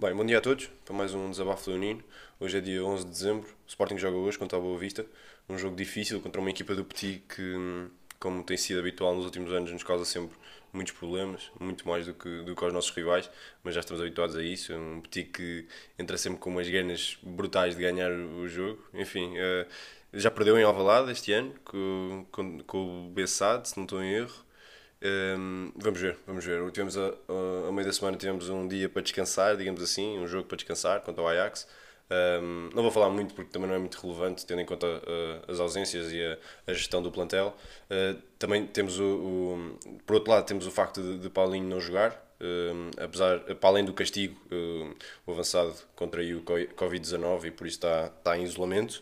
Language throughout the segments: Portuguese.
Bem, bom dia a todos para mais um Desabafo Leonino. Hoje é dia 11 de dezembro, o Sporting joga hoje contra a Boa Vista. Um jogo difícil contra uma equipa do Petit que, como tem sido habitual nos últimos anos, nos causa sempre muitos problemas, muito mais do que, do que aos nossos rivais, mas já estamos habituados a isso. É um Petit que entra sempre com umas ganas brutais de ganhar o jogo. Enfim, uh, já perdeu em Alvalade este ano com, com, com o Bessade, se não estou em erro. Um, vamos ver, vamos ver. Tivemos a, a, a, meio da semana tivemos um dia para descansar, digamos assim, um jogo para descansar contra o Ajax. Um, não vou falar muito porque também não é muito relevante, tendo em conta uh, as ausências e a, a, gestão do plantel. Uh, também temos o, o, Por outro lado, temos o facto de, de Paulinho não jogar, uh, apesar, para além do castigo, o avançado contraiu o Covid-19 e por isso está, está em isolamento.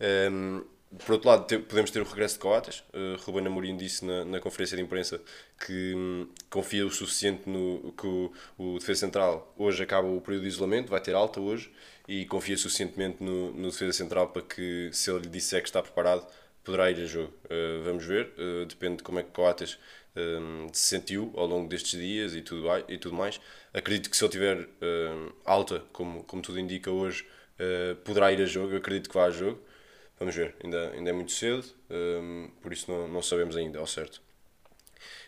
Um, por outro lado, podemos ter o regresso de Coates. Uh, Ruben Amorim disse na, na conferência de imprensa que um, confia o suficiente no que o, o defesa central hoje acaba o período de isolamento, vai ter alta hoje, e confia suficientemente no, no defesa central para que, se ele lhe disser que está preparado, poderá ir a jogo. Uh, vamos ver, uh, depende de como é que Coates um, se sentiu ao longo destes dias e tudo, e tudo mais. Acredito que se ele tiver uh, alta, como, como tudo indica hoje, poderá ir a jogo. Eu acredito que vá a jogo. Vamos ver, ainda, ainda é muito cedo, um, por isso não, não sabemos ainda ao certo.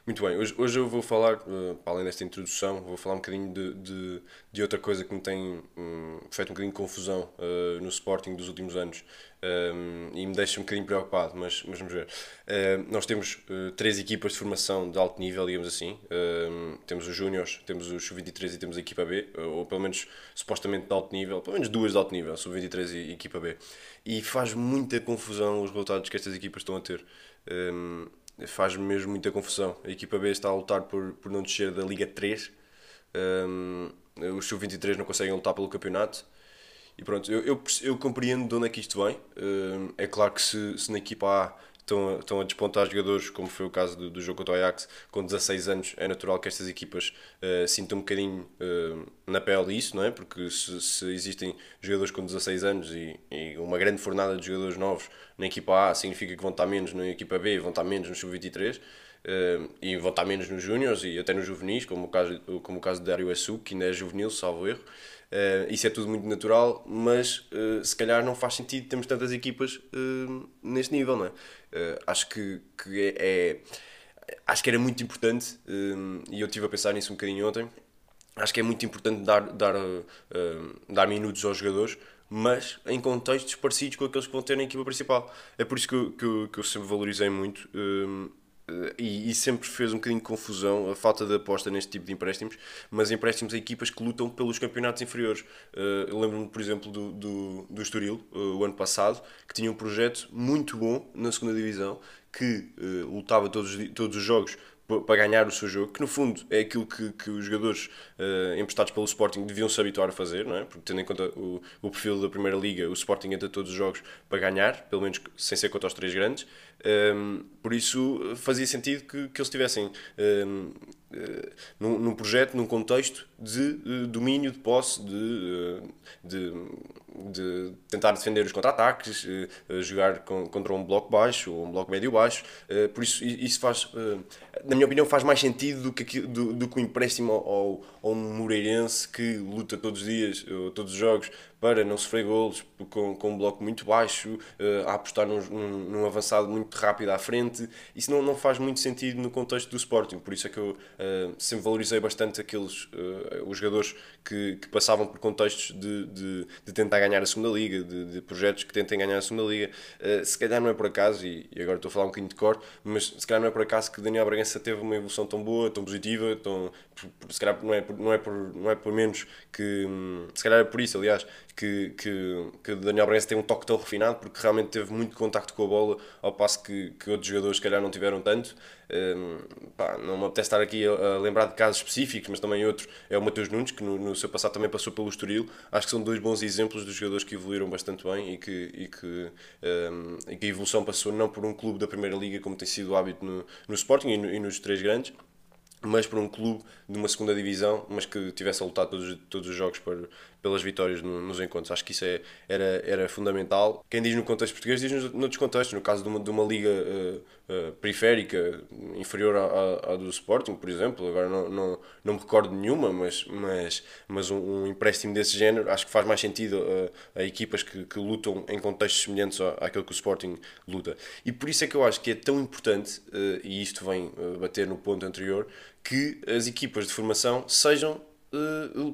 Muito bem, hoje, hoje eu vou falar, uh, além desta introdução, vou falar um bocadinho de, de, de outra coisa que me tem um, feito um bocadinho de confusão uh, no Sporting dos últimos anos um, e me deixa um bocadinho preocupado, mas, mas vamos ver. Uh, nós temos três equipas de formação de alto nível, digamos assim. temos os Júniors, temos os Sub-23 e temos a equipa B, ou pelo menos supostamente de alto nível, pelo menos duas de alto nível, Sub-23 e equipa B. E faz muita confusão os resultados que estas equipas estão a ter faz mesmo muita confusão. A equipa B está a lutar por, por não descer da Liga 3. Um, os sub-23 não conseguem lutar pelo campeonato. E pronto, eu, eu, eu, compreendo de onde é que isto vem. Um, é claro que se, se na equipa A estão estão a despontar jogadores, como foi o caso do, do jogo contra o Ajax, com 16 anos, é natural que estas equipas uh, sintam um bocadinho uh, na pele isso, não é? Porque se, se existem jogadores com 16 anos e, e, uma grande fornada de jogadores novos na equipa A, significa que vão estar menos na equipa B, vão estar menos no sub-23. Uh, eh, e vão estar menos nos júniores e até nos juvenis, como o caso, como o caso de Dario Assu, que ainda é juvenil, salvo erro. Uh, isso é tudo muito natural, mas uh, se calhar não faz sentido termos tantas equipas uh, neste nível, não é? acho que, que é, é, Acho que era muito importante, e eu estive a pensar nisso um bocadinho ontem. Acho que é muito importante dar, dar, dar minutos aos jogadores, mas em contextos parecidos com aqueles que vão ter na equipa principal. É por isso que que que eu sempre valorizei muito e, e, sempre fez um bocadinho de confusão a falta de aposta neste tipo de empréstimos, mas empréstimos a equipas que lutam pelos campeonatos inferiores. Uh, eu lembro-me, por exemplo, do, do, do Estoril, uh, o ano passado, que tinha um projeto muito bom na segunda divisão, que lutava todos, todos os jogos para ganhar o seu jogo, que no fundo é aquilo que, que os jogadores uh, emprestados pelo Sporting deviam se habituar a fazer, não é? porque tendo em conta o, o perfil da Primeira Liga, o Sporting entra todos os jogos para ganhar, pelo menos sem ser contra os três grandes, um, ehm, por isso fazia sentido que, que eles estivessem um, ehm, num, num, projeto, num contexto de uh, domínio, de posse, de, de de tentar defender os contra-ataques, uh, jogar com, contra um bloco baixo ou um bloco médio-baixo. Uh, por isso, isso faz, uh, na minha opinião, faz mais sentido do que, do, do que o empréstimo ao, ao Moreirense que luta todos os dias, todos os jogos, para não sofrer golos com, com um bloco muito baixo, uh, a apostar num, num, num, avançado muito rápido à frente. Isso não, não faz muito sentido no contexto do Sporting, por isso é que eu uh, sempre valorizei bastante aqueles uh, os jogadores que, que passavam por contextos de, de, de tentar ganhar a segunda liga, de, de, projetos que tentem ganhar a segunda liga. se calhar não é por acaso, e, e, agora estou a falar um bocadinho de cor, mas se calhar não é por acaso que Daniel Bragança teve uma evolução tão boa, tão positiva, tão, se calhar não é, não é, por, não é por menos que. Hum, se calhar é por isso, aliás, que, que, que Daniel Bragança tem um toque tão refinado, porque realmente teve muito contacto com a bola, ao passo que, que outros jogadores, se calhar, não tiveram tanto. Um, pá, não me apetece estar aqui a, a, lembrar de casos específicos, mas também outro é o Mateus Nunes, que no, no, seu passado também passou pelo Estoril. Acho que são dois bons exemplos dos jogadores que evoluíram bastante bem e que, e que, um, e que a evolução passou não por um clube da Primeira Liga, como tem sido o hábito no, no Sporting e, no, e nos três grandes, mas para um clube de uma segunda divisão, mas que tivesse a lutar todos, todos os jogos para, pelas vitórias no, nos encontros. Acho que isso é, era, era fundamental. Quem diz no contexto português diz nos, noutros contextos. No caso de uma, de uma liga uh, uh, periférica inferior à, à, do Sporting, por exemplo. Agora não, não, não me recordo nenhuma, mas, mas, mas um, um empréstimo desse género acho que faz mais sentido a, a equipas que, que lutam em contextos semelhantes àquele que o Sporting luta. E por isso é que eu acho que é tão importante, uh, e isto vem bater no ponto anterior, que as equipas de formação sejam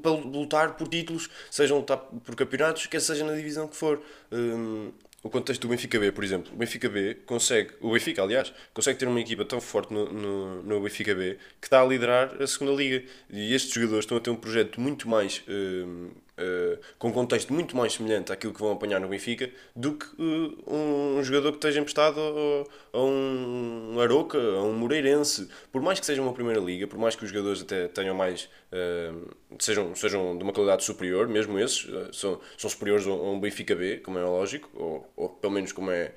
para lutar por títulos, sejam lutar por campeonatos, quer seja na divisão que for. Um, o contexto do Benfica B, por exemplo. O Benfica B consegue, o Benfica, aliás, consegue ter uma equipa tão forte no, no, no Benfica B que está a liderar a segunda liga. E estes jogadores estão a ter um projeto muito mais uh, Uh, com um contexto muito mais semelhante àquilo que vão apanhar no Benfica do que uh, um, jogador que esteja emprestado a, a, um Aroca, a um Moreirense. Por mais que seja uma primeira liga, por mais que os jogadores até tenham mais. Uh, sejam, sejam de uma qualidade superior, mesmo esses são, são superiores a um Benfica B, como é lógico, ou, ou pelo menos como é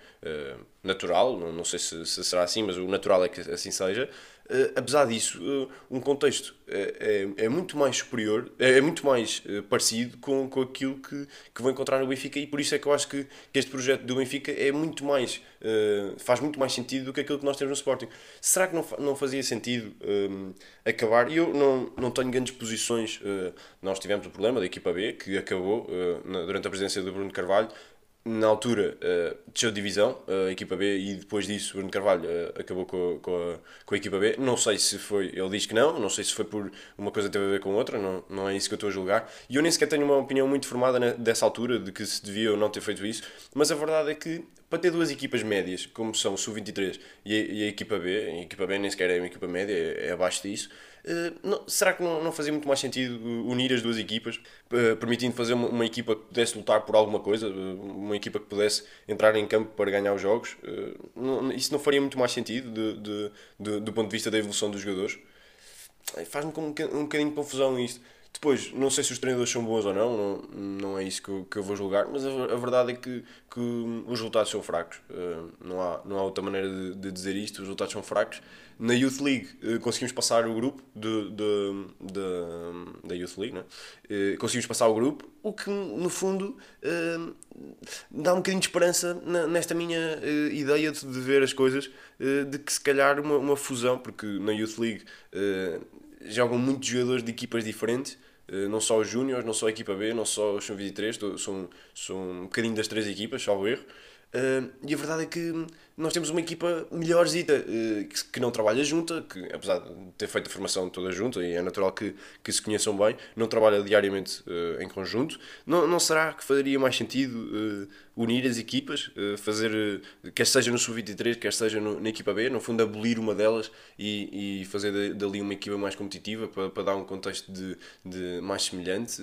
natural. Não, não sei se, se será assim, mas o natural é que assim seja. Uh, apesar disso, uh, um contexto é, é, é, muito mais superior, é, é muito mais parecido com, com aquilo que, que vou encontrar no Benfica e por isso é que eu acho que, que este projeto do Benfica é muito mais, faz muito mais sentido do que aquilo que nós temos no Sporting. Será que não, não fazia sentido um, acabar? Eu não, não tenho grandes posições, nós tivemos o problema da equipa B, que acabou durante a presidência do Bruno Carvalho, na altura uh, desceu de divisão, uh, a equipa B, e depois disso Bruno Carvalho uh, acabou com a, com, a, com a equipa B. Não sei se foi, ele diz que não, não sei se foi por uma coisa teve a ver com outra, não, não é isso que eu estou a julgar. E eu nem sequer tenho uma opinião muito formada na, dessa altura de que se devia ou não ter feito isso, mas a verdade é que para ter duas equipas médias, como são o Sub-23 e, e, a equipa B, a equipa B nem sequer é uma equipa média, é, é abaixo disso eh, não, será que não, não fazia muito mais sentido unir as duas equipas, uh, permitindo fazer uma, uma, equipa que pudesse lutar por alguma coisa, uma equipa que pudesse entrar em campo para ganhar os jogos? Não, isso não faria muito mais sentido de, de, de, do ponto de vista da evolução dos jogadores? Faz-me um, um bocadinho de confusão isto. Depois, não sei se os treinadores são bons ou não, não, não é isso que eu, que eu vou julgar, mas a, a verdade é que, que os resultados são fracos. Uh, não, há, não há outra maneira de, de, dizer isto, os resultados são fracos. Na Youth League uh, conseguimos passar o grupo de, de, de da Youth League, né? Uh, conseguimos passar o grupo, o que no fundo dá um bocadinho de esperança na, nesta minha ideia de, ver as coisas, de que se calhar uma, uma fusão, porque na Youth League jogam muitos jogadores de equipas diferentes eh, não só os Júniors, não só a equipa B, não só os São 23, são, são um bocadinho das três equipas, salvo erro. Uh, e a verdade é que nós temos uma equipa melhorzita uh, que, não trabalha junta, que apesar de ter feito a formação toda junta e é natural que, que se conheçam bem, não trabalha diariamente uh, em conjunto. Não, não será que faria mais sentido unir as equipas, fazer, quer seja no Sub-23, quer seja no, na equipa B, no fundo abolir uma delas e, e fazer dali uma equipa mais competitiva para, para dar um contexto de, de mais semelhante,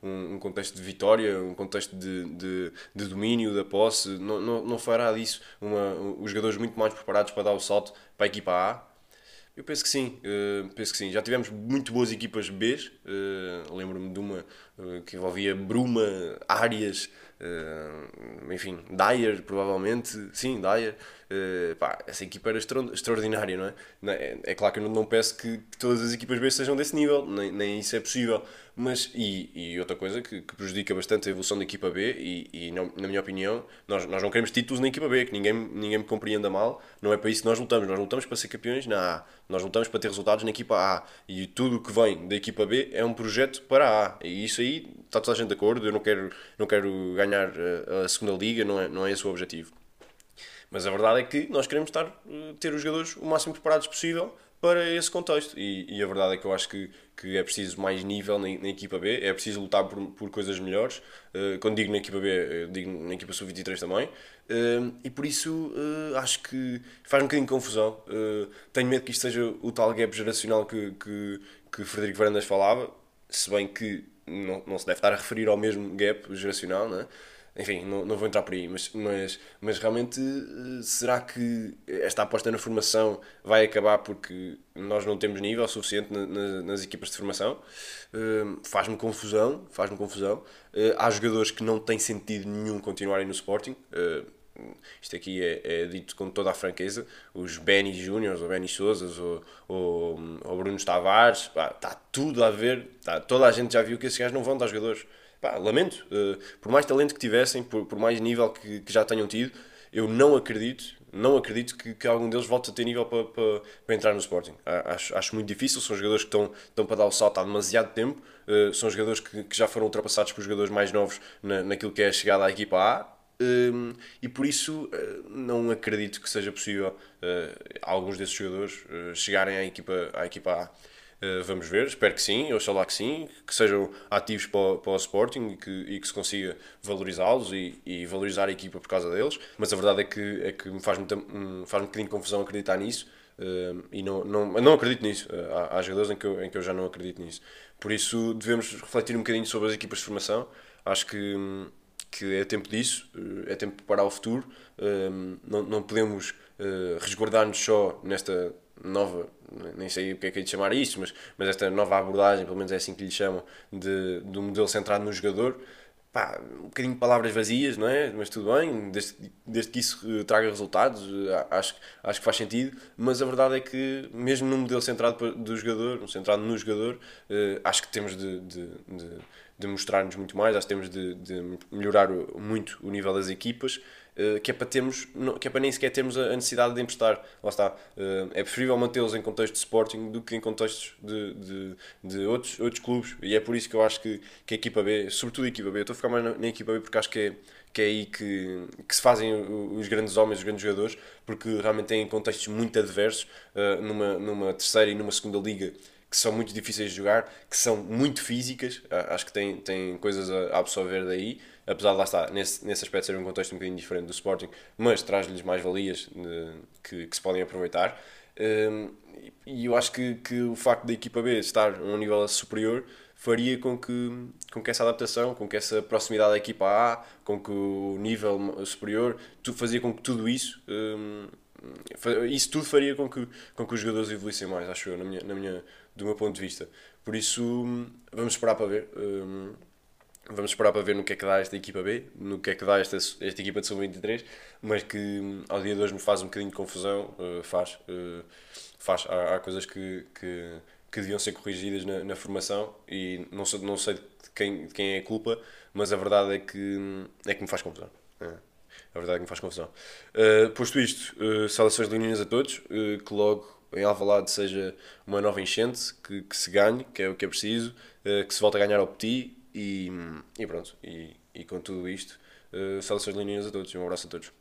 um, um contexto de vitória, um contexto de, de, de domínio da posse. Não, não, não fará disso uma, os jogadores muito mais preparados para dar o salto para a equipa A? Eu penso que sim, uh, penso que sim. Já tivemos muito boas equipas B. Uh, Lembro-me de uma uh, que envolvia Bruma, Arias, enfim, Dyer, provavelmente. Sim, Dyer. Pá, essa equipa era extraordinária, não é? É, é claro que eu não, não peço que, todas as equipas B sejam desse nível, nem, nem isso é possível. Mas, e, e outra coisa que, que, prejudica bastante a evolução da equipa B, e, e não, na minha opinião, nós, nós não queremos títulos na equipa B, que ninguém, ninguém me compreenda mal, não é para isso que nós lutamos, nós lutamos para ser campeões na A, nós lutamos para ter resultados na equipa A, e tudo o que vem da equipa B é um projeto para a A, e isso aí está toda a gente de acordo, eu não quero, não quero ganhar a, a segunda liga, não é, não é esse o objetivo. Mas a verdade é que nós queremos estar, eh, ter os jogadores o máximo preparados possível para esse contexto. E, e, a verdade é que eu acho que, que é preciso mais nível na, na equipa B, é preciso lutar por, por coisas melhores. Uh, quando digo na equipa B, digo na equipa sub-23 também. E por isso acho que faz um bocadinho de confusão. tenho medo que isto seja o tal gap geracional que, que, que Frederico Varandas falava, se bem que não, não se deve estar a referir ao mesmo gap geracional, não é? enfim, não, não vou entrar por aí, mas, mas, mas realmente eh, será que esta aposta na formação vai acabar porque nós não temos nível suficiente na, na, nas equipas de formação? Uh, faz-me confusão, faz-me confusão. Uh, há jogadores que não tem sentido nenhum continuarem no Sporting. Uh, isto aqui é, é, dito com toda a franqueza, os Benny Júniors, ou Benny Souzas, ou, ou, ou Bruno Tavares, está tudo a ver, tá, toda a gente já viu que esses gajos não vão dar jogadores. Pá, lamento. Uh, por mais talento que tivessem, por, por mais nível que, que já tenham tido, eu não acredito não acredito que, que algum deles volte a ter nível para, para, para entrar no Sporting. Acho, acho muito difícil, são jogadores que estão, estão para dar o salto há demasiado tempo, uh, são jogadores que, que, já foram ultrapassados por jogadores mais novos na, naquilo que é a chegada à equipa A. Um, e por isso uh, não acredito que seja possível uh, alguns desses jogadores chegarem à equipa, à equipa A. Uh, vamos ver, espero que sim, eu lá que sim, que sejam ativos para, o, para o Sporting e que, e que se consiga valorizá-los e, e, valorizar a equipa por causa deles, mas a verdade é que, é que me faz, muita, faz um bocadinho de confusão acreditar nisso uh, e não, não, não acredito nisso. Uh, há, há jogadores em que, eu, em que eu já não acredito nisso. Por isso devemos refletir um bocadinho sobre as equipas de formação. Acho que, que é tempo disso, é tempo para o futuro. não, não podemos resguardar-nos só nesta nova, nem sei o que é que é de chamar isto, mas, mas esta nova abordagem, pelo menos é assim que lhe chamam, de, do modelo centrado no jogador, pá, um bocadinho de palavras vazias, não é? Mas tudo bem, desde, desde que isso eh, traga resultados, eh, acho, acho que faz sentido, mas a verdade é que, mesmo num modelo centrado do jogador, centrado no jogador, eh, acho que temos de, de, de, de mostrar-nos muito mais, acho que temos de, de melhorar muito o nível das equipas eh, que é para termos, que é para nem sequer termos a necessidade de emprestar. Lá está. Eh, é preferível mantê-los em contexto de Sporting do que em contextos de, de, de, outros, outros clubes. E é por isso que eu acho que, que a equipa B, sobretudo a equipa B, eu estou a ficar mais na, na equipa B porque acho que é, que é aí que, que se fazem os grandes homens, os grandes jogadores, porque realmente têm contextos muito adversos uh, numa, numa terceira e numa segunda liga que são muito difíceis de jogar, que são muito físicas, acho que têm, têm coisas a absorver daí apesar de lá estar, nesse, nesse aspecto ser um contexto um bocadinho diferente do Sporting, mas traz-lhes mais valias uh, que, que se podem aproveitar. Um, e eu acho que, que o facto da equipa B estar a um nível superior faria com que, com que essa adaptação, com que essa proximidade da equipa A, com que o nível superior, tu, fazia com que tudo isso, um, isso tudo faria com que, com que os jogadores evoluíssem mais, acho eu, na minha, na minha, do meu ponto de vista. Por isso, vamos esperar para ver. Um, Vamos esperar para ver no que é que dá esta equipa B, no que é que dá esta, esta equipa de sub-23, mas que hum, ao dia de hoje me faz um bocadinho de confusão, uh, faz, uh, faz. Há, há, coisas que, que, que deviam ser corrigidas na, na, formação e não sei, não sei de quem, de quem é a culpa, mas a verdade é que, hum, é que me faz confusão. É. A verdade é que me faz confusão. Uh, posto isto, uh, saudações leoninas a todos, uh, que logo em Alvalade seja uma nova enchente, que, que se ganhe, que é o que é preciso, que se volte a ganhar ao Petit e, e pronto, e, e com tudo isto, uh, saudações linhas a todos e um abraço a todos.